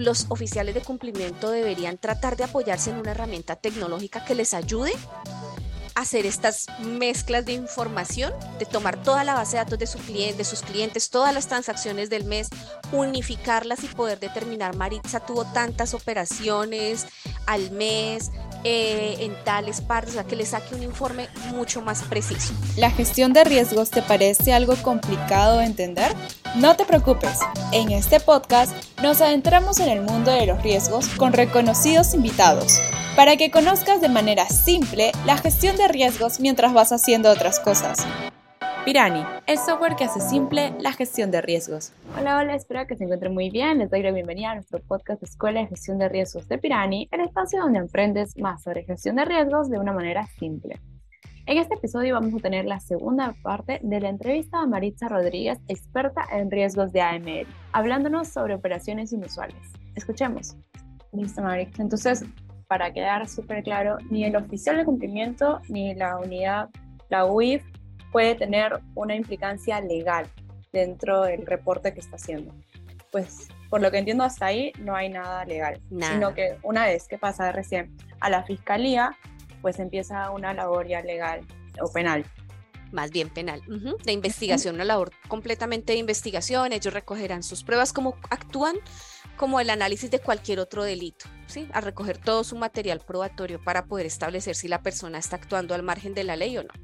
los oficiales de cumplimiento deberían tratar de apoyarse en una herramienta tecnológica que les ayude a hacer estas mezclas de información, de tomar toda la base de datos de, su cliente, de sus clientes, todas las transacciones del mes, unificarlas y poder determinar, Maritza tuvo tantas operaciones al mes, eh, en tales partes, o sea, que le saque un informe mucho más preciso. ¿La gestión de riesgos te parece algo complicado de entender? No te preocupes, en este podcast nos adentramos en el mundo de los riesgos con reconocidos invitados, para que conozcas de manera simple la gestión de riesgos mientras vas haciendo otras cosas. Pirani, el software que hace simple la gestión de riesgos. Hola, hola, espero que se encuentren muy bien. Les doy la bienvenida a nuestro podcast Escuela de Gestión de Riesgos de Pirani, el espacio donde aprendes más sobre gestión de riesgos de una manera simple. En este episodio vamos a tener la segunda parte de la entrevista a Maritza Rodríguez, experta en riesgos de AML, hablándonos sobre operaciones inusuales. Escuchemos. Listo, Maritza. Entonces, para quedar súper claro, ni el oficial de cumplimiento ni la unidad, la UIF, puede tener una implicancia legal dentro del reporte que está haciendo. Pues por lo que entiendo hasta ahí no hay nada legal, sino que una vez que pasa recién a la fiscalía, pues empieza una labor ya legal o penal. Más bien penal, de investigación, una labor completamente de investigación, ellos recogerán sus pruebas como actúan como el análisis de cualquier otro delito, ¿sí? A recoger todo su material probatorio para poder establecer si la persona está actuando al margen de la ley o no.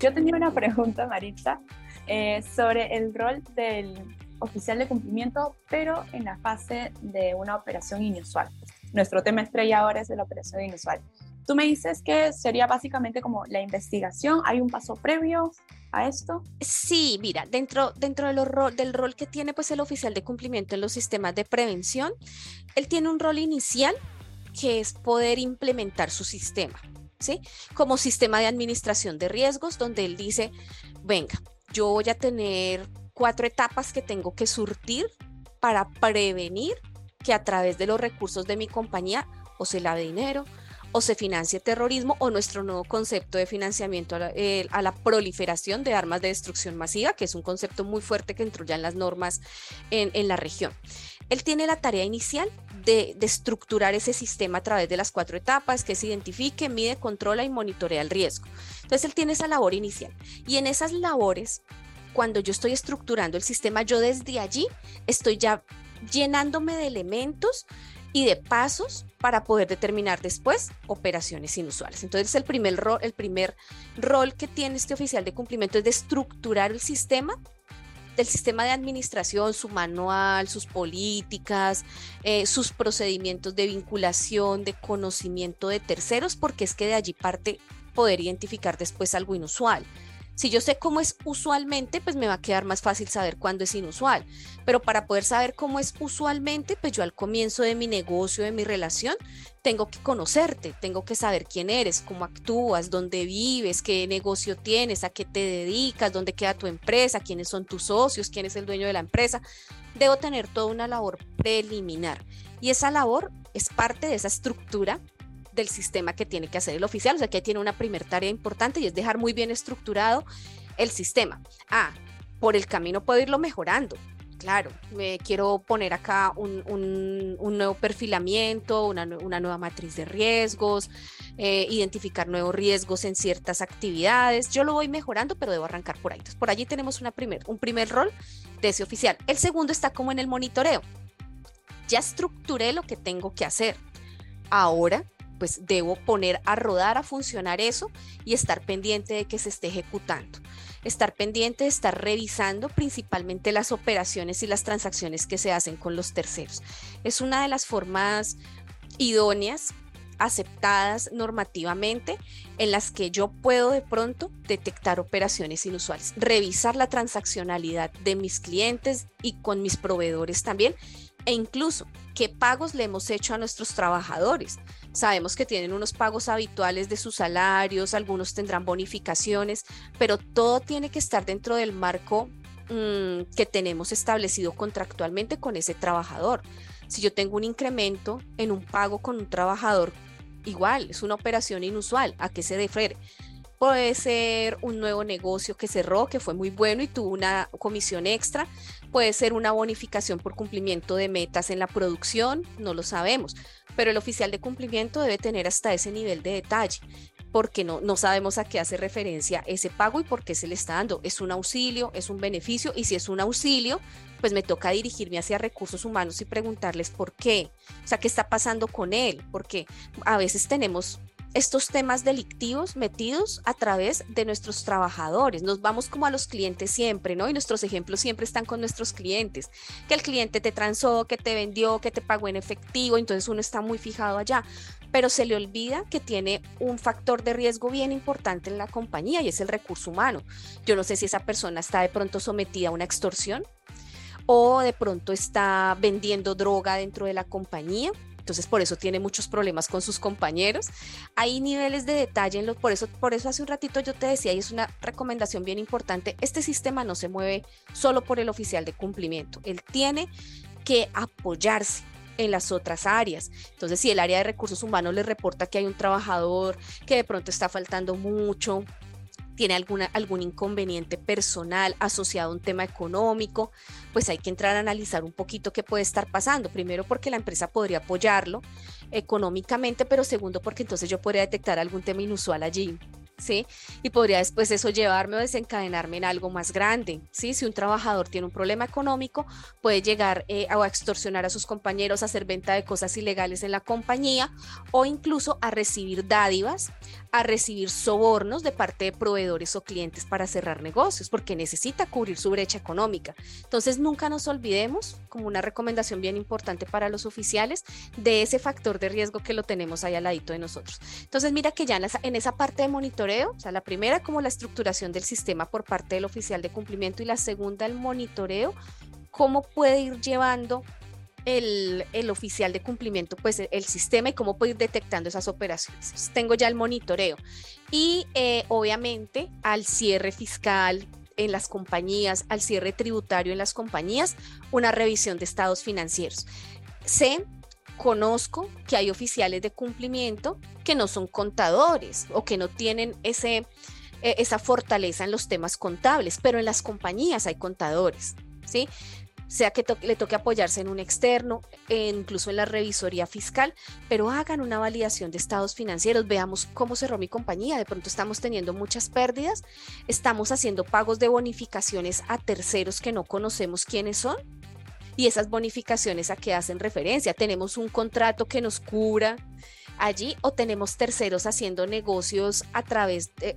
Yo tenía una pregunta, Maritza, eh, sobre el rol del oficial de cumplimiento, pero en la fase de una operación inusual. Nuestro tema estrella ahora es de la operación inusual. Tú me dices que sería básicamente como la investigación, ¿hay un paso previo a esto? Sí, mira, dentro, dentro de del rol que tiene pues el oficial de cumplimiento en los sistemas de prevención, él tiene un rol inicial que es poder implementar su sistema. ¿sí? Como sistema de administración de riesgos, donde él dice, venga, yo voy a tener cuatro etapas que tengo que surtir para prevenir que a través de los recursos de mi compañía o se lave dinero, o se financie terrorismo o nuestro nuevo concepto de financiamiento a la, proliferación de armas de destrucción masiva, que es un concepto muy fuerte que entró ya en las normas en, en la región. Él tiene la tarea inicial de, estructurar ese sistema a través de las cuatro etapas, que se identifique, mide, controla y monitorea el riesgo. Entonces, él tiene esa labor inicial. Y en esas labores, cuando yo estoy estructurando el sistema, yo desde allí estoy ya llenándome de elementos y de pasos para poder determinar después operaciones inusuales. Entonces, el primer, rol, el primer rol que tiene este oficial de cumplimiento es de estructurar el sistema del sistema de administración, su manual, sus políticas, eh, sus procedimientos de vinculación, de conocimiento de terceros, porque es que de allí parte poder identificar después algo inusual. Si yo sé cómo es usualmente, pues me va a quedar más fácil saber cuándo es inusual. Pero para poder saber cómo es usualmente, pues yo al comienzo de mi negocio, de mi relación, tengo que conocerte, tengo que saber quién eres, cómo actúas, dónde vives, qué negocio tienes, a qué te dedicas, dónde queda tu empresa, quiénes son tus socios, quién es el dueño de la empresa. Debo tener toda una labor preliminar. Y esa labor es parte de esa estructura del sistema que tiene que hacer el oficial. O sea, que tiene una primera tarea importante y es dejar muy bien estructurado el sistema. Ah, por el camino puedo irlo mejorando. Claro, me quiero poner acá un, nuevo perfilamiento, una, nueva matriz de riesgos, eh, identificar nuevos riesgos en ciertas actividades. Yo lo voy mejorando, pero debo arrancar por ahí. Entonces, por allí tenemos una un primer rol de ese oficial. El segundo está como en el monitoreo. Ya estructuré lo que tengo que hacer. Ahora pues debo poner a rodar, a funcionar eso y estar pendiente de que se esté ejecutando. Estar pendiente de estar revisando principalmente las operaciones y las transacciones que se hacen con los terceros. Es una de las formas idóneas aceptadas normativamente en las que yo puedo de pronto detectar operaciones inusuales, revisar la transaccionalidad de mis clientes y con mis proveedores también e incluso qué pagos le hemos hecho a nuestros trabajadores. Sabemos que tienen unos pagos habituales de sus salarios, algunos tendrán bonificaciones, pero todo tiene que estar dentro del marco mm, que tenemos establecido contractualmente con ese trabajador. Si yo tengo un incremento en un pago con un trabajador, igual, es una operación inusual. ¿A qué se refiere? puede ser un nuevo negocio que cerró, que fue muy bueno y tuvo una comisión extra, puede ser una bonificación por cumplimiento de metas en la producción, no lo sabemos, pero el oficial de cumplimiento debe tener hasta ese nivel de detalle porque no, no sabemos a qué hace referencia ese pago y por qué se le está dando. ¿Es un auxilio? ¿Es un beneficio? Y si es un auxilio, pues me toca dirigirme hacia recursos humanos y preguntarles por qué, o sea, qué está pasando con él, porque a veces tenemos estos temas delictivos metidos a través de nuestros trabajadores. Nos vamos como a los clientes siempre, ¿no? Y nuestros ejemplos siempre están con nuestros clientes. Que el cliente te transó, que te vendió, que te pagó en efectivo, entonces uno está muy fijado allá. Pero se le olvida que tiene un factor de riesgo bien importante en la compañía y es el recurso humano. Yo no sé si esa persona está de pronto sometida a una extorsión o de pronto está vendiendo droga dentro de la compañía entonces por eso tiene muchos problemas con sus compañeros. Hay niveles de detalle en los, por eso, por eso hace un ratito yo te decía, y es una recomendación bien importante, este sistema no se mueve solo por el oficial de cumplimiento, él tiene que apoyarse en las otras áreas. Entonces, si el área de recursos humanos le reporta que hay un trabajador que de pronto está faltando mucho, tiene alguna, algún inconveniente personal asociado a un tema económico, pues hay que entrar a analizar un poquito qué puede estar pasando. Primero porque la empresa podría apoyarlo económicamente, pero segundo porque entonces yo podría detectar algún tema inusual allí. ¿sí? Y podría después eso llevarme o desencadenarme en algo más grande, ¿sí? Si un trabajador tiene un problema económico, puede llegar eh, a extorsionar a sus compañeros, a hacer venta de cosas ilegales en la compañía o incluso a recibir dádivas, a recibir sobornos de parte de proveedores o clientes para cerrar negocios, porque necesita cubrir su brecha económica. Entonces, nunca nos olvidemos, como una recomendación bien importante para los oficiales, de ese factor de riesgo que lo tenemos ahí al ladito de nosotros. Entonces, mira que ya en, en esa parte de monitoreo, o sea, la primera como la estructuración del sistema por parte del oficial de cumplimiento y la segunda el monitoreo, cómo puede ir llevando el, el, oficial de cumplimiento, pues el, sistema y cómo puede ir detectando esas operaciones. tengo ya el monitoreo y eh, obviamente al cierre fiscal en las compañías, al cierre tributario en las compañías, una revisión de estados financieros. Sé conozco que hay oficiales de cumplimiento que no son contadores o que no tienen ese, e, esa fortaleza en los temas contables, pero en las compañías hay contadores, ¿sí? Sea que le toque apoyarse en un externo, e incluso en la revisoría fiscal, pero hagan una validación de estados financieros, veamos cómo cerró mi compañía, de pronto estamos teniendo muchas pérdidas, estamos haciendo pagos de bonificaciones a terceros que no conocemos quiénes son, y esas bonificaciones a qué hacen referencia. Tenemos un contrato que nos cubra allí o tenemos terceros haciendo negocios a través de,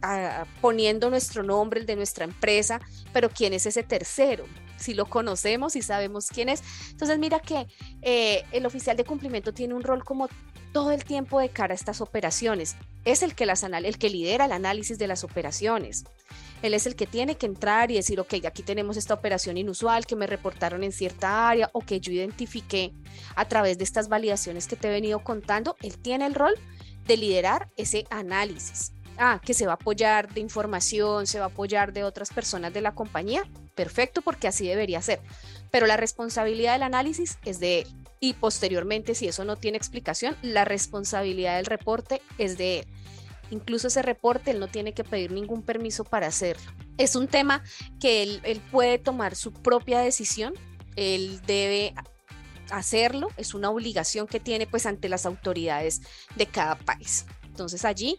poniendo nuestro nombre, el de nuestra empresa, pero ¿quién es ese tercero? Si lo conocemos y sabemos quién es. Entonces mira que eh, el oficial de cumplimiento tiene un rol como todo el tiempo de cara a estas operaciones. Es el que, las, el que lidera el análisis de las operaciones. Él es el que tiene que entrar y decir, ok, aquí tenemos esta operación inusual que me reportaron en cierta área o que yo identifiqué a través de estas validaciones que te he venido contando. Él tiene el rol de liderar ese análisis. Ah, que se va a apoyar de información, se va a apoyar de otras personas de la compañía. Perfecto, porque así debería ser. Pero la responsabilidad del análisis es de él. Y posteriormente, si eso no tiene explicación, la responsabilidad del reporte es de él. Incluso ese reporte él no tiene que pedir ningún permiso para hacerlo. Es un tema que él, puede tomar su propia decisión, él debe hacerlo, es una obligación que tiene pues ante las autoridades de cada país. Entonces allí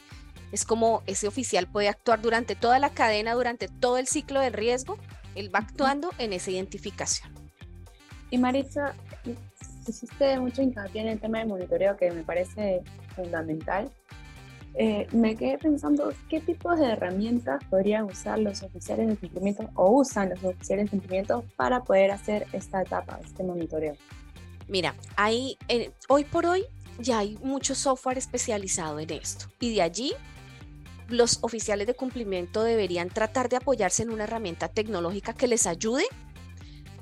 es como ese oficial puede actuar durante toda la cadena, durante todo el ciclo de riesgo, él va actuando en esa identificación. Y Marisa, hiciste mucho hincapié en el tema de monitoreo que me parece fundamental. Eh, me quedé pensando qué tipos de herramientas podrían usar los oficiales de cumplimiento o usan los oficiales de cumplimiento para poder hacer esta etapa, este monitoreo. Mira, hay, hoy por hoy ya hay mucho software especializado en esto y de allí los oficiales de cumplimiento deberían tratar de apoyarse en una herramienta tecnológica que les ayude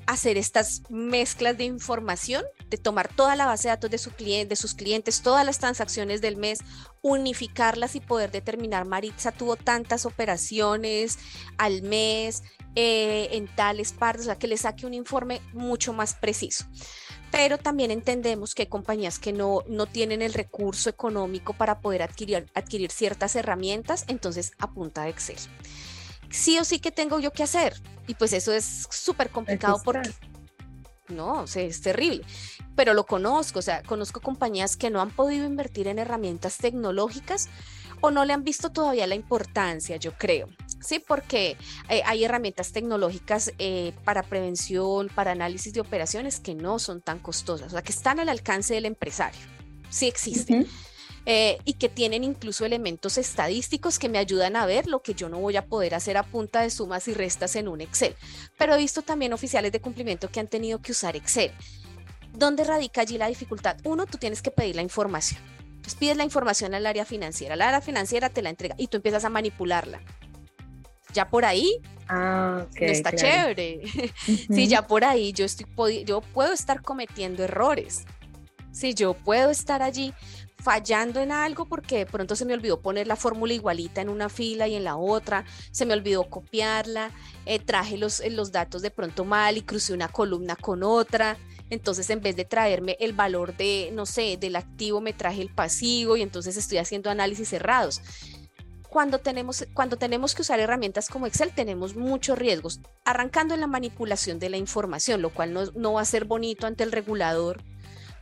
hacer estas mezclas de información, de tomar toda la base de datos de, su cliente, de sus clientes, todas las transacciones del mes, unificarlas y poder determinar, Maritza tuvo tantas operaciones al mes, eh, en tales partes, o sea, que le saque un informe mucho más preciso. Pero también entendemos que hay compañías que no, no tienen el recurso económico para poder adquirir, adquirir ciertas herramientas, entonces a punta de Excel. Sí o sí que tengo yo que hacer, y pues eso es súper complicado porque no, o sea, es terrible, pero lo conozco, o sea, conozco compañías que no han podido invertir en herramientas tecnológicas o no le han visto todavía la importancia, yo creo. Sí, porque eh, hay herramientas tecnológicas eh, para prevención, para análisis de operaciones que no son tan costosas, o sea, que están al alcance del empresario. Sí existen. Eh, y que tienen incluso elementos estadísticos que me ayudan a ver lo que yo no voy a poder hacer a punta de sumas y restas en un Excel. Pero he visto también oficiales de cumplimiento que han tenido que usar Excel. ¿Dónde radica allí la dificultad? Uno, tú tienes que pedir la información. Entonces pides la información al área financiera, la área financiera te la entrega y tú empiezas a manipularla. Ya por ahí ah, no está chévere. Sí, ya por ahí yo, estoy, yo puedo estar cometiendo errores. Sí, yo puedo estar allí fallando en algo porque de pronto se me olvidó poner la fórmula igualita en una fila y en la otra, se me olvidó copiarla, eh, traje los, eh, los datos de pronto mal y crucé una columna con otra. Entonces, en vez de traerme el valor de, no sé, del activo, me traje el pasivo y entonces estoy haciendo análisis cerrados. Cuando tenemos, cuando tenemos que usar herramientas como Excel, tenemos muchos riesgos, arrancando en la manipulación de la información, lo cual no, no va a ser bonito ante el regulador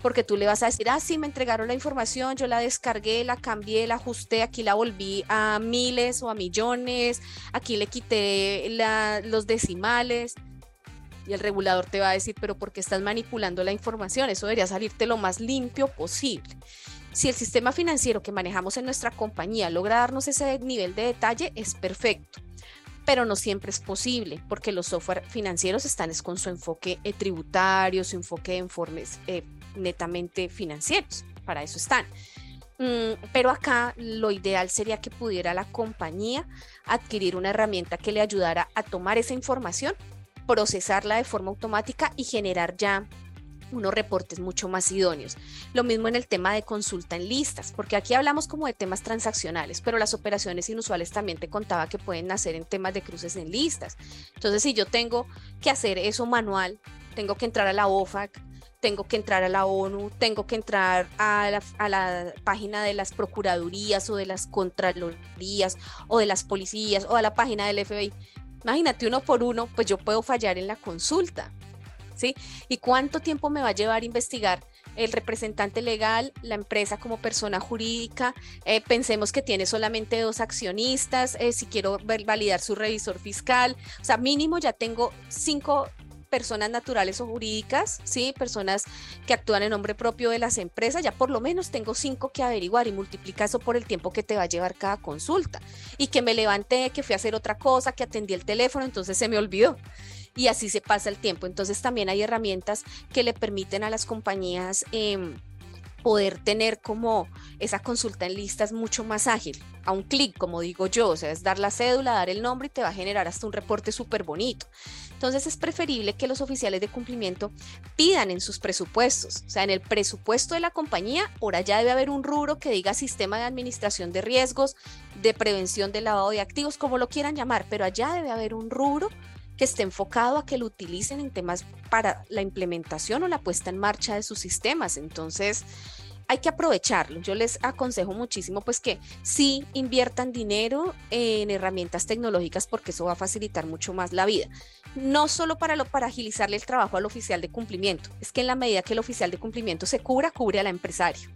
porque tú le vas a decir, ah, sí, me entregaron la información, yo la descargué, la cambié, la ajusté, aquí la volví a miles o a millones, aquí le quité los decimales. Y el regulador te va a decir, pero ¿por qué estás manipulando la información? Eso debería salirte lo más limpio posible. Si el sistema financiero que manejamos en nuestra compañía logra darnos ese nivel de detalle, es perfecto pero no siempre es posible porque los software financieros están con su enfoque eh, tributario, su enfoque de informes eh, netamente financieros, para eso están. Mm, pero acá lo ideal sería que pudiera la compañía adquirir una herramienta que le ayudara a tomar esa información, procesarla de forma automática y generar ya unos reportes mucho más idóneos. Lo mismo en el tema de consulta en listas, porque aquí hablamos como de temas transaccionales, pero las operaciones inusuales también te contaba que pueden nacer en temas de cruces en listas. Entonces, si yo tengo que hacer eso manual, tengo que entrar a la OFAC, tengo que entrar a la ONU, tengo que entrar a la, página de las procuradurías o de las contralorías o de las policías o a la página del FBI. Imagínate uno por uno, pues yo puedo fallar en la consulta, ¿sí? ¿Y cuánto tiempo me va a llevar investigar el representante legal, la empresa como persona jurídica? Eh, pensemos que tiene solamente dos accionistas, eh, si quiero validar su revisor fiscal, o sea, mínimo ya tengo cinco personas naturales o jurídicas, ¿sí? personas que actúan en nombre propio de las empresas, ya por lo menos tengo cinco que averiguar y multiplica eso por el tiempo que te va a llevar cada consulta. Y que me levanté, que fui a hacer otra cosa, que atendí el teléfono, entonces se me olvidó. Y así se pasa el tiempo. Entonces también hay herramientas que le permiten a las compañías... Eh, poder tener como esa consulta en listas mucho más ágil, a un clic, como digo yo, o sea, es dar la cédula, dar el nombre y te va a generar hasta un reporte súper bonito. Entonces es preferible que los oficiales de cumplimiento pidan en sus presupuestos, o sea, en el presupuesto de la compañía, por allá debe haber un rubro que diga sistema de administración de riesgos, de prevención del lavado de activos, como lo quieran llamar, pero allá debe haber un rubro que esté enfocado a que lo utilicen en temas para la implementación o la puesta en marcha de sus sistemas. Entonces, hay que aprovecharlo. Yo les aconsejo muchísimo pues que sí inviertan dinero en herramientas tecnológicas porque eso va a facilitar mucho más la vida. No solo para, lo, para agilizarle el trabajo al oficial de cumplimiento, es que en la medida que el oficial de cumplimiento se cubra, cubre al empresario.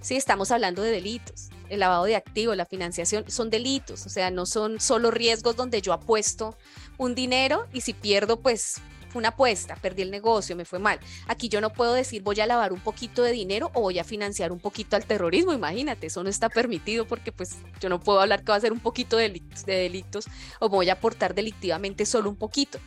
Sí, estamos hablando de delitos. El lavado de activos, la financiación, son delitos, o sea, no son solo riesgos donde yo apuesto un dinero y si pierdo, pues fue una apuesta, perdí el negocio, me fue mal. Aquí yo no puedo decir voy a lavar un poquito de dinero o voy a financiar un poquito al terrorismo, imagínate, eso no está permitido porque pues yo no puedo hablar que va a ser un poquito de delitos, de delitos o voy a aportar delictivamente solo un poquito.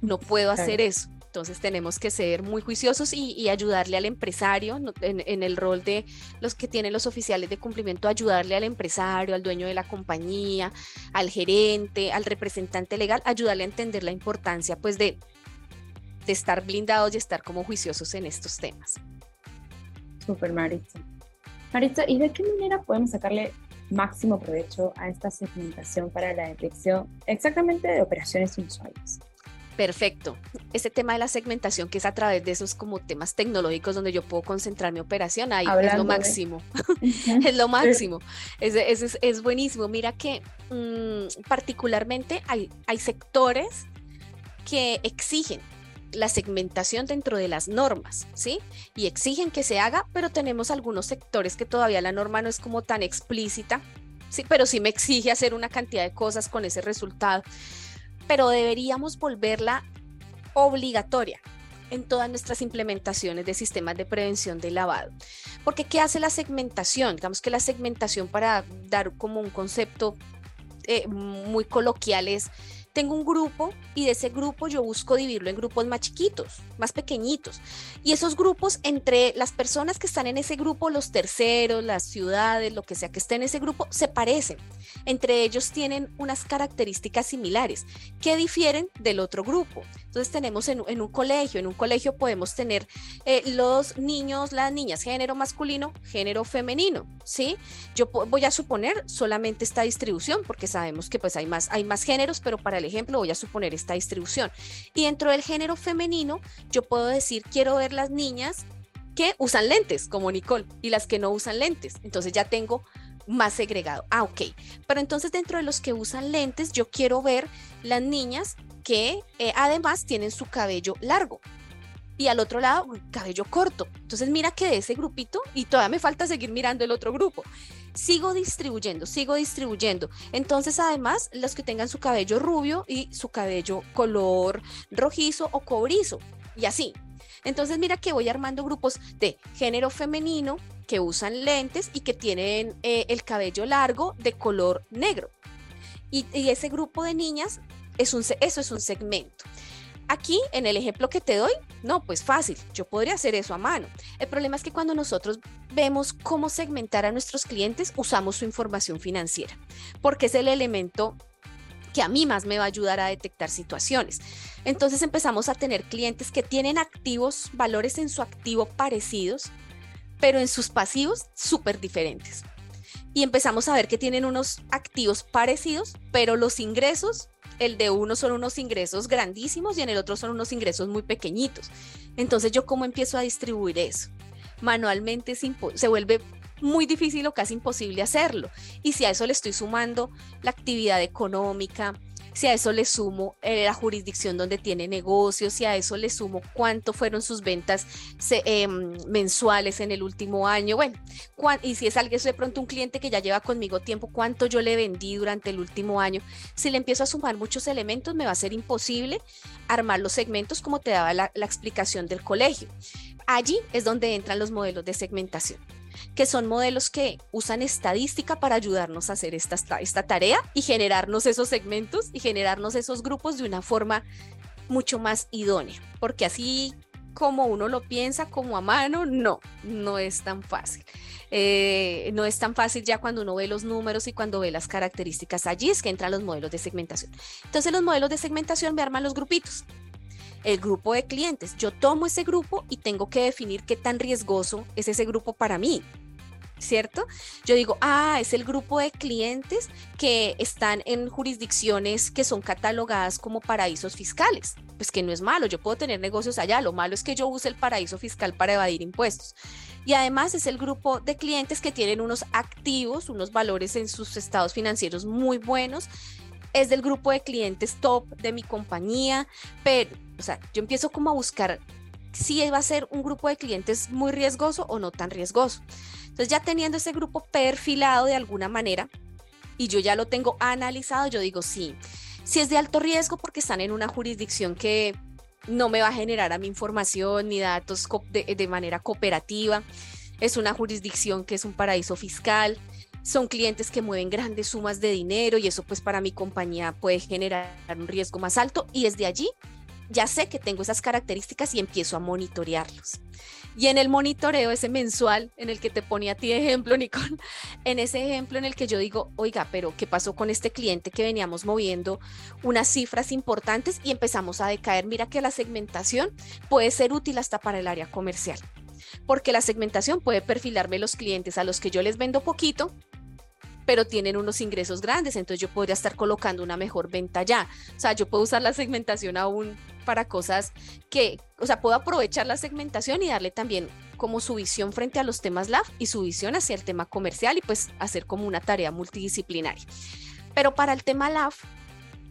No puedo hacer eso. Entonces tenemos que ser muy juiciosos y, ayudarle al empresario en, el rol de los que tienen los oficiales de cumplimiento, ayudarle al empresario, al dueño de la compañía, al gerente, al representante legal, ayudarle a entender la importancia pues de de estar blindados y estar como juiciosos en estos temas. Super Maritza. Maritza, ¿y de qué manera podemos sacarle máximo provecho a esta segmentación para la detección exactamente de operaciones inusuales? Perfecto. Ese tema de la segmentación, que es a través de esos como temas tecnológicos donde yo puedo concentrar mi operación, ahí es lo máximo. es lo máximo. Es, es, es, buenísimo. Mira que mm, particularmente hay, hay sectores que exigen la segmentación dentro de las normas, ¿sí? Y exigen que se haga, pero tenemos algunos sectores que todavía la norma no es como tan explícita, sí, pero sí me exige hacer una cantidad de cosas con ese resultado pero deberíamos volverla obligatoria en todas nuestras implementaciones de sistemas de prevención de lavado. Porque ¿qué hace la segmentación? Digamos que la segmentación, para dar como un concepto eh, muy coloquial, es tengo un grupo y de ese grupo yo busco dividirlo en grupos más chiquitos, más pequeñitos. Y esos grupos, entre las personas que están en ese grupo, los terceros, las ciudades, lo que sea que esté en ese grupo, se parecen. Entre ellos tienen unas características similares que difieren del otro grupo. Entonces tenemos en, un colegio, en un colegio podemos tener eh, los niños, las niñas, género masculino, género femenino, ¿sí? Yo voy a suponer solamente esta distribución porque sabemos que pues hay más, hay más géneros, pero para el ejemplo voy a suponer esta distribución. Y dentro del género femenino, yo puedo decir, quiero ver las niñas que usan lentes, como Nicole, y las que no usan lentes. Entonces ya tengo más segregado. Ah, ok. Pero entonces dentro de los que usan lentes, yo quiero ver las niñas que eh, además tienen su cabello largo. Y al otro lado, cabello corto. Entonces mira que de ese grupito, y todavía me falta seguir mirando el otro grupo, sigo distribuyendo, sigo distribuyendo. Entonces además, los que tengan su cabello rubio y su cabello color rojizo o cobrizo. Y así. Entonces mira que voy armando grupos de género femenino que usan lentes y que tienen eh, el cabello largo de color negro. Y, y, ese grupo de niñas es un, eso es un segmento. Aquí, en el ejemplo que te doy, no, pues fácil, yo podría hacer eso a mano. El problema es que cuando nosotros vemos cómo segmentar a nuestros clientes, usamos su información financiera, porque es el elemento que a mí más me va a ayudar a detectar situaciones. Entonces empezamos a tener clientes que tienen activos, valores en su activo parecidos, pero en sus pasivos súper diferentes. Y empezamos a ver que tienen unos activos parecidos, pero los ingresos el de uno son unos ingresos grandísimos y en el otro son unos ingresos muy pequeñitos. Entonces, ¿yo cómo empiezo a distribuir eso? Manualmente se vuelve muy difícil o casi imposible hacerlo. Y si a eso le estoy sumando la actividad económica, si a eso le sumo eh, la jurisdicción donde tiene negocios, si a eso le sumo cuánto fueron sus ventas em, mensuales en el último año, bueno, y si es alguien, de pronto un cliente que ya lleva conmigo tiempo, cuánto yo le vendí durante el último año, si le empiezo a sumar muchos elementos, me va a ser imposible armar los segmentos como te daba la explicación del colegio. Allí es donde entran los modelos de segmentación que son modelos que usan estadística para ayudarnos a hacer esta, esta tarea y generarnos esos segmentos y generarnos esos grupos de una forma mucho más idónea, porque así como uno lo piensa como a mano, no, no es tan fácil. Eh, no es tan fácil ya cuando uno ve los números y cuando ve las características. Allí es que entran los modelos de segmentación. Entonces los modelos de segmentación me arman los grupitos. El grupo de clientes. Yo tomo ese grupo y tengo que definir qué tan riesgoso es ese grupo para mí. ¿cierto? Yo digo, ah, es el grupo de clientes que están en jurisdicciones que son catalogadas como paraísos fiscales. Pues que no es malo, yo puedo tener negocios allá, lo malo es que yo use el paraíso fiscal para evadir impuestos. Y además es el grupo de clientes que tienen unos activos, unos valores en sus estados financieros muy buenos. Es del grupo de clientes top de mi compañía, pero, o sea, yo empiezo como a buscar si va a ser un grupo de clientes muy riesgoso o no tan riesgoso. Entonces ya teniendo ese grupo perfilado de alguna manera y yo ya lo tengo analizado, yo digo sí, si es de alto riesgo porque están en una jurisdicción que no me va a generar a mi información ni datos de, de manera cooperativa, es una jurisdicción que es un paraíso fiscal, son clientes que mueven grandes sumas de dinero y eso pues para mi compañía puede generar un riesgo más alto y desde allí ya sé que tengo esas características y empiezo a monitorearlos. Y en el monitoreo, ese mensual en el que te ponía a ti ejemplo, Nicole, en ese ejemplo en el que yo digo, oiga, pero ¿qué pasó con este cliente que veníamos moviendo unas cifras importantes y empezamos a decaer? Mira que la segmentación puede ser útil hasta para el área comercial, porque la segmentación puede perfilarme los clientes a los que yo les vendo poquito pero tienen unos ingresos grandes, entonces yo podría estar colocando una mejor venta ya. O sea, yo puedo usar la segmentación aún para cosas que, o sea, puedo aprovechar la segmentación y darle también como su visión frente a los temas LAF y su visión hacia el tema comercial y pues hacer como una tarea multidisciplinaria. Pero para el tema LAF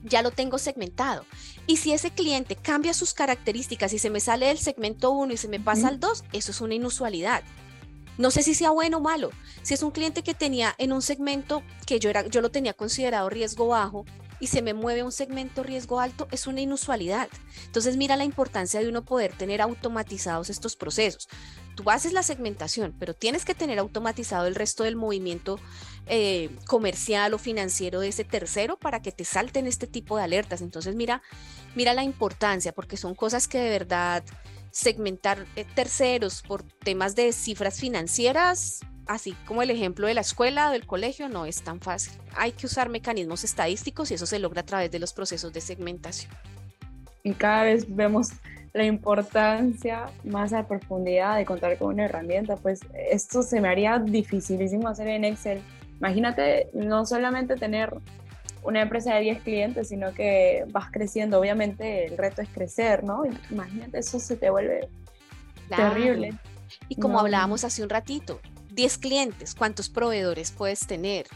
ya lo tengo segmentado. Y si ese cliente cambia sus características y se me sale del segmento 1 y se me pasa al 2, eso es una inusualidad. No sé si sea bueno o malo. Si es un cliente que tenía en un segmento que yo, era, yo lo tenía considerado riesgo bajo y se me mueve un segmento riesgo alto, es una inusualidad. Entonces mira la importancia de uno poder tener automatizados estos procesos. Tú haces la segmentación, pero tienes que tener automatizado el resto del movimiento eh, comercial o financiero de ese tercero para que te salten este tipo de alertas. Entonces mira, mira la importancia, porque son cosas que de verdad segmentar eh, terceros por temas de cifras financieras así como el ejemplo de la escuela o del colegio, no es tan fácil. Hay que usar mecanismos estadísticos y eso se logra a través de los procesos de segmentación. Y cada vez vemos la importancia más a profundidad de contar con una herramienta, pues esto se me haría dificilísimo hacer en Excel. Imagínate no solamente tener una empresa de 10 clientes, sino que vas creciendo. Obviamente el reto es crecer, ¿no? Imagínate, eso se te vuelve terrible. Y como hablábamos hace un ratito, 10 clientes, ¿cuántos proveedores puedes tener?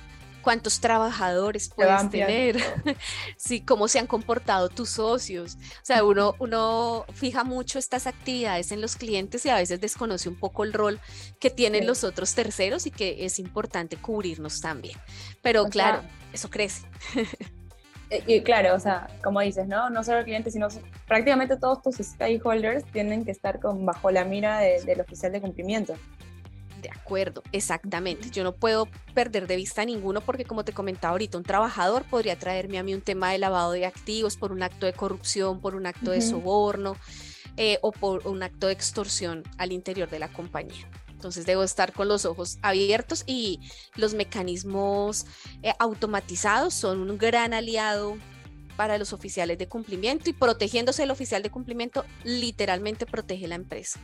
Cuántos trabajadores puedes tener, sí, cómo se han comportado tus socios. O sea, uno, uno fija mucho estas actividades en los clientes y a veces desconoce un poco el rol que tienen los otros terceros y que es importante cubrirnos también. Pero claro, eso crece. Eh, y claro, o sea, como dices, ¿no? No solo el cliente, sino prácticamente todos tus stakeholders tienen que estar con, bajo la mira del oficial de cumplimiento. De acuerdo, exactamente. Yo no puedo perder de vista ninguno porque como te comentaba ahorita, un trabajador podría traerme a mí un tema de lavado de activos por un acto de corrupción, por un acto de soborno eh, o por un acto de extorsión al interior de la compañía. Entonces debo estar con los ojos abiertos y los mecanismos eh, automatizados son un gran aliado para los oficiales de cumplimiento y protegiéndose el oficial de cumplimiento literalmente protege la empresa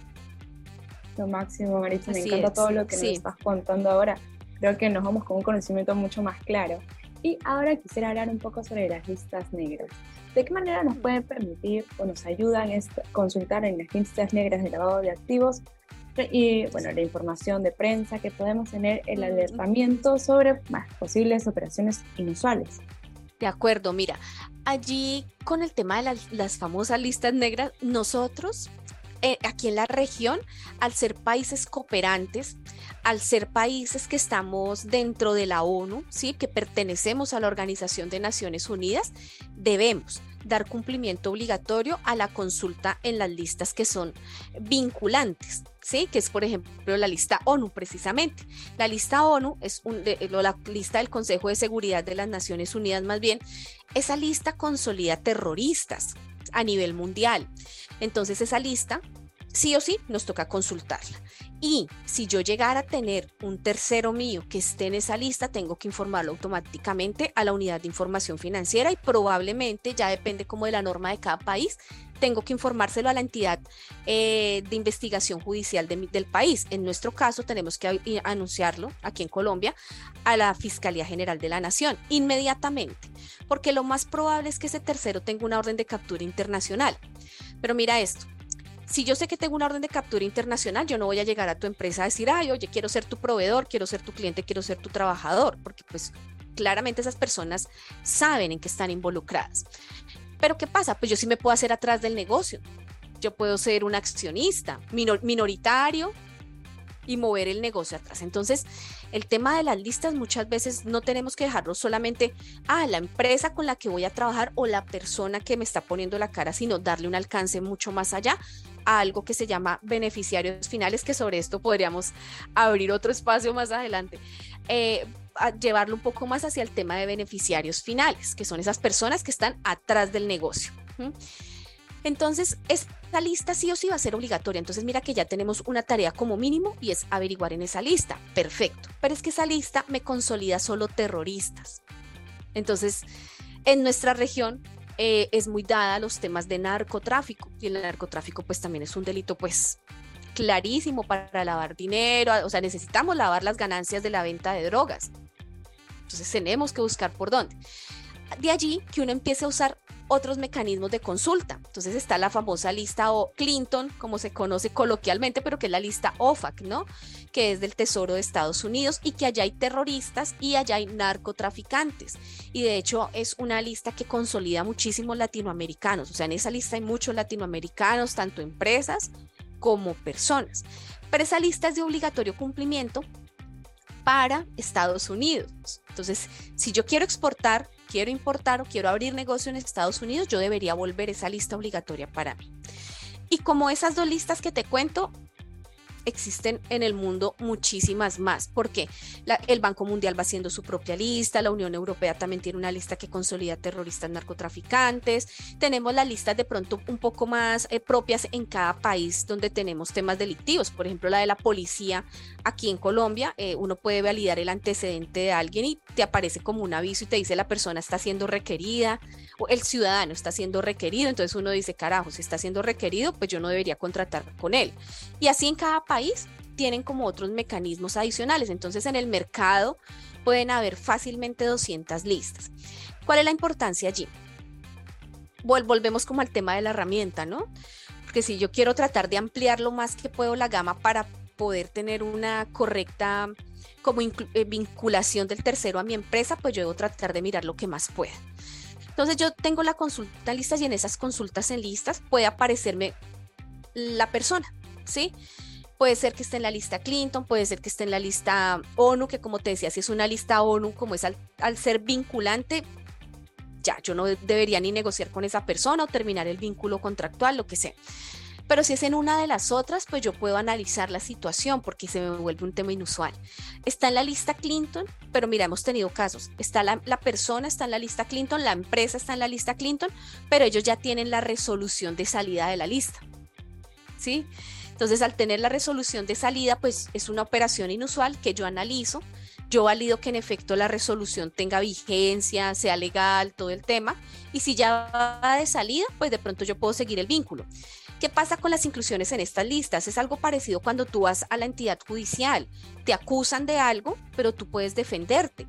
lo máximo, Maritza. Me encanta todo lo que nos estás contando ahora. Creo que nos vamos con un conocimiento mucho más claro. Y ahora quisiera hablar un poco sobre las listas negras. ¿De qué manera nos pueden permitir o nos ayudan a consultar en las listas negras de lavado de activos y bueno, la información de prensa que podemos tener el alertamiento sobre más posibles operaciones inusuales? De acuerdo, mira, allí con el tema de las famosas listas negras, nosotros eh, aquí en la región, al ser países cooperantes, al ser países que estamos dentro de la ONU, ¿sí? que pertenecemos a la Organización de Naciones Unidas, debemos dar cumplimiento obligatorio a la consulta en las listas que son vinculantes, ¿sí? que es por ejemplo la lista ONU precisamente. La lista ONU es un, la lista del Consejo de Seguridad de las Naciones Unidas más bien, esa lista consolida terroristas, a nivel mundial. Entonces esa lista sí o sí nos toca consultarla. Y si yo llegara a tener un tercero mío que esté en esa lista, tengo que informarlo automáticamente a la unidad de información financiera y probablemente, ya depende como de la norma de cada país, tengo que informárselo a la entidad eh, de investigación judicial del país. En nuestro caso, tenemos que anunciarlo aquí en Colombia a la Fiscalía General de la Nación inmediatamente, porque lo más probable es que ese tercero tenga una orden de captura internacional. Pero mira esto, si yo sé que tengo una orden de captura internacional, yo no voy a llegar a tu empresa a decir, ay, oye, quiero ser tu proveedor, quiero ser tu cliente, quiero ser tu trabajador, porque pues claramente esas personas saben en qué están involucradas. Pero ¿qué pasa? Pues yo sí me puedo hacer atrás del negocio. Yo puedo ser un accionista minoritario y mover el negocio atrás. Entonces, el tema de las listas muchas veces no tenemos que dejarlo solamente a la empresa con la que voy a trabajar o la persona que me está poniendo la cara, sino darle un alcance mucho más allá a algo que se llama beneficiarios finales, que sobre esto podríamos abrir otro espacio más adelante. Eh, llevarlo un poco más hacia el tema de beneficiarios finales, que son esas personas que están atrás del negocio. Entonces, esta lista sí o sí va a ser obligatoria. Entonces, mira que ya tenemos una tarea como mínimo y es averiguar en esa lista. Perfecto. Pero es que esa lista me consolida solo terroristas. Entonces, en nuestra región eh, es muy dada a los temas de narcotráfico y el narcotráfico pues también es un delito pues clarísimo para lavar dinero, o sea, necesitamos lavar las ganancias de la venta de drogas. Entonces tenemos que buscar por dónde. De allí que uno empiece a usar otros mecanismos de consulta. Entonces está la famosa lista o Clinton, como se conoce coloquialmente, pero que es la lista OFAC, ¿no? Que es del Tesoro de Estados Unidos y que allá hay terroristas y allá hay narcotraficantes. Y de hecho es una lista que consolida muchísimos latinoamericanos. O sea, en esa lista hay muchos latinoamericanos, tanto empresas como personas. Pero esa lista es de obligatorio cumplimiento para Estados Unidos. Entonces, si yo quiero exportar, quiero importar o quiero abrir negocio en Estados Unidos, yo debería volver esa lista obligatoria para mí. Y como esas dos listas que te cuento, existen en el mundo muchísimas más, porque el Banco Mundial va haciendo su propia lista, la Unión Europea también tiene una lista que consolida terroristas narcotraficantes, tenemos las listas de pronto un poco más eh, propias en cada país donde tenemos temas delictivos, por ejemplo la de la policía aquí en Colombia, eh, uno puede validar el antecedente de alguien y te aparece como un aviso y te dice la persona está siendo requerida, o el ciudadano está siendo requerido, entonces uno dice, carajo, si está siendo requerido, pues yo no debería contratar con él. Y así en cada país tienen como otros mecanismos adicionales. Entonces en el mercado pueden haber fácilmente 200 listas. ¿Cuál es la importancia allí? volvemos como al tema de la herramienta, ¿no? Porque si yo quiero tratar de ampliar lo más que puedo la gama para poder tener una correcta como eh, vinculación del tercero a mi empresa, pues yo debo tratar de mirar lo que más pueda. Entonces yo tengo la consulta en listas y en esas consultas en listas puede aparecerme la persona, ¿sí? Puede ser que esté en la lista Clinton, puede ser que esté en la lista ONU, que como te decía, si es una lista ONU, como es al, ser vinculante, ya, yo no debería ni negociar con esa persona o terminar el vínculo contractual, lo que sea. Pero si es en una de las otras, pues yo puedo analizar la situación porque se me vuelve un tema inusual. Está en la lista Clinton, pero mira, hemos tenido casos. Está la, la, persona, está en la lista Clinton, la empresa está en la lista Clinton, pero ellos ya tienen la resolución de salida de la lista. ¿Sí? Entonces, al tener la resolución de salida, pues es una operación inusual que yo analizo. Yo valido que en efecto la resolución tenga vigencia, sea legal, todo el tema. Y si ya va de salida, pues de pronto yo puedo seguir el vínculo. ¿Qué pasa con las inclusiones en estas listas? Es algo parecido cuando tú vas a la entidad judicial. Te acusan de algo, pero tú puedes defenderte.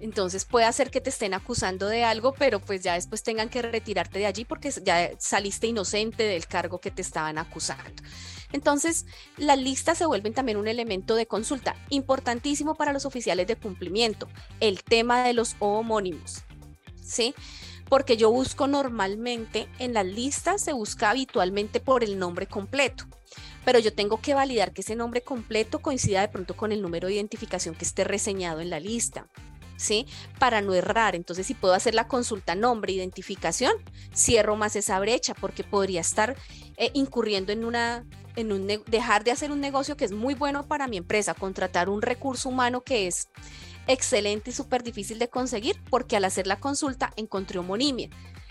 Entonces puede hacer que te estén acusando de algo, pero pues ya después tengan que retirarte de allí porque ya saliste inocente del cargo que te estaban acusando. Entonces, las listas se vuelven también un elemento de consulta importantísimo para los oficiales de cumplimiento, el tema de los homónimos. ¿Sí? Porque yo busco normalmente en las listas, se busca habitualmente por el nombre completo pero yo tengo que validar que ese nombre completo coincida de pronto con el número de identificación que esté reseñado en la lista. ¿Sí? Para no errar. Entonces, si puedo hacer la consulta nombre, identificación, cierro más esa brecha porque podría estar eh, incurriendo en una en un dejar de hacer un negocio que es muy bueno para mi empresa, contratar un recurso humano que es excelente y súper difícil de conseguir porque al hacer la consulta encontré homonimia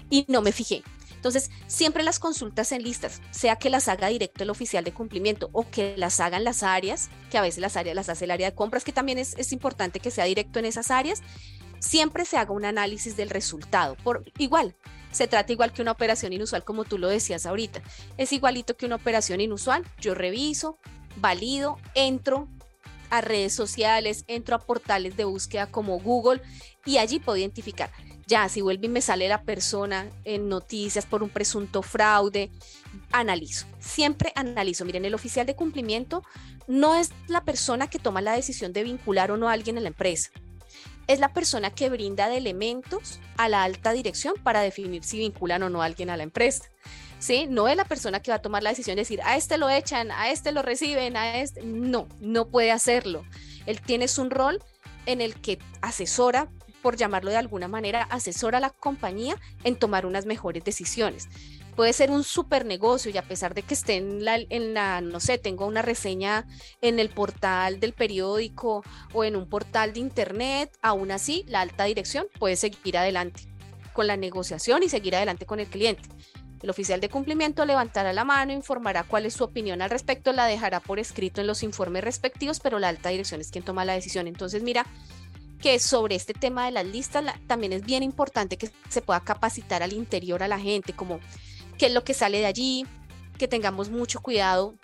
y no me fijé. Entonces, siempre las consultas en listas, sea que las haga directo el oficial de cumplimiento o que las hagan las áreas, que a veces las áreas las hace el área de compras, que también es, es importante que sea directo en esas áreas, siempre se haga un análisis del resultado. Por igual, se trata igual que una operación inusual, como tú lo decías ahorita. Es igualito que una operación inusual. Yo reviso, valido, entro a redes sociales, entro a portales de búsqueda como Google y allí puedo identificar ya, si vuelve y me sale la persona en noticias por un presunto fraude, analizo. Siempre analizo. Miren, el oficial de cumplimiento no es la persona que toma la decisión de vincular o no a alguien en la empresa. Es la persona que brinda de elementos a la alta dirección para definir si vinculan o no a alguien a la empresa. ¿Sí? No es la persona que va a tomar la decisión de decir, a este lo echan, a este lo reciben, a este. No, no puede hacerlo. Él tiene un rol en el que asesora por llamarlo de alguna manera, asesora a la compañía en tomar unas mejores decisiones. Puede ser un super negocio y a pesar de que esté en la, en la, no sé, tengo una reseña en el portal del periódico o en un portal de internet, aún así la alta dirección puede seguir adelante con la negociación y seguir adelante con el cliente. El oficial de cumplimiento levantará la mano, informará cuál es su opinión al respecto, la dejará por escrito en los informes respectivos, pero la alta dirección es quien toma la decisión. Entonces, mira, que sobre este tema de las listas también es bien importante que se pueda capacitar al interior a la gente, como qué es lo que sale de allí, que tengamos mucho cuidado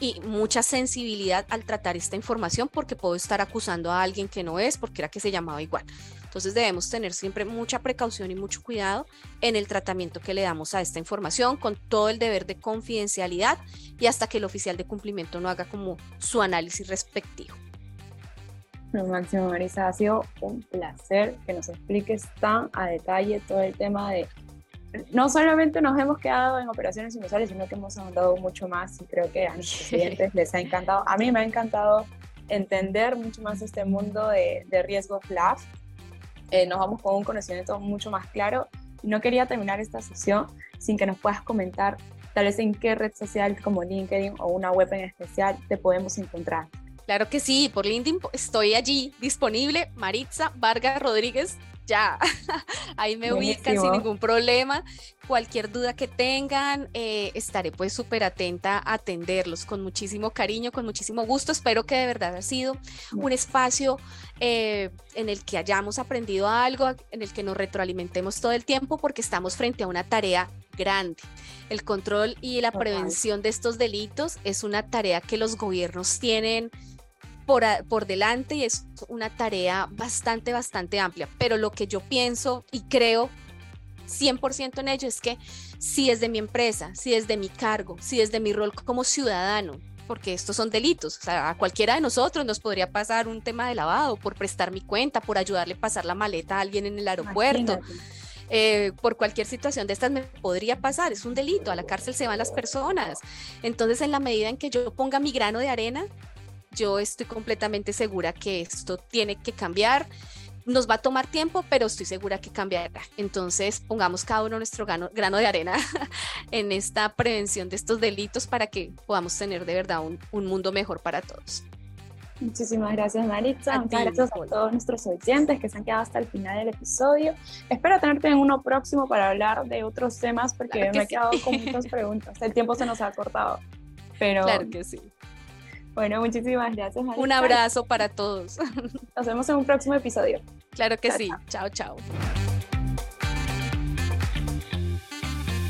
y mucha sensibilidad al tratar esta información porque puedo estar acusando a alguien que no es porque era que se llamaba igual. Entonces debemos tener siempre mucha precaución y mucho cuidado en el tratamiento que le damos a esta información con todo el deber de confidencialidad y hasta que el oficial de cumplimiento no haga como su análisis respectivo. Lo máximo, Marisa, ha sido un placer que nos expliques tan a detalle todo el tema de no solamente nos hemos quedado en operaciones inusuales, sino que hemos ahondado mucho más y creo que a nuestros clientes les ha encantado. A mí me ha encantado entender mucho más este mundo de, de riesgo FLAF. Eh, nos vamos con un conocimiento mucho más claro. Y no quería terminar esta sesión sin que nos puedas comentar tal vez en qué red social como LinkedIn o una web en especial te podemos encontrar. Claro que sí, por LinkedIn estoy allí disponible, Maritza Vargas Rodríguez, ya, ahí me ubican sin ningún problema. Cualquier duda que tengan, eh, estaré pues súper atenta a atenderlos con muchísimo cariño, con muchísimo gusto. Espero que de verdad ha sido un espacio eh, en el que hayamos aprendido algo, en el que nos retroalimentemos todo el tiempo, porque estamos frente a una tarea grande. El control y la prevención de estos delitos es una tarea que los gobiernos tienen por, delante y es una tarea bastante, bastante amplia. Pero lo que yo pienso y creo 100% en ello es que si es de mi empresa, si es de mi cargo, si es de mi rol como ciudadano, porque estos son delitos, o sea, a cualquiera de nosotros nos podría pasar un tema de lavado por prestar mi cuenta, por ayudarle a pasar la maleta a alguien en el aeropuerto. Eh, por cualquier situación de estas me podría pasar, es un delito, a la cárcel se van las personas. Entonces, en la medida en que yo ponga mi grano de arena, yo estoy completamente segura que esto tiene que cambiar. Nos va a tomar tiempo, pero estoy segura que cambiará. Entonces, pongamos cada uno nuestro grano, de arena en esta prevención de estos delitos para que podamos tener de verdad un, mundo mejor para todos. Muchísimas gracias, Maritza. Muchas gracias a todos nuestros oyentes que se han quedado hasta el final del episodio. Espero tenerte en uno próximo para hablar de otros temas porque me he quedado con muchas preguntas. El tiempo se nos ha cortado. Pero claro que sí. Bueno, muchísimas gracias. Un abrazo para todos. Nos vemos en un próximo episodio. Claro que sí. chao. chao.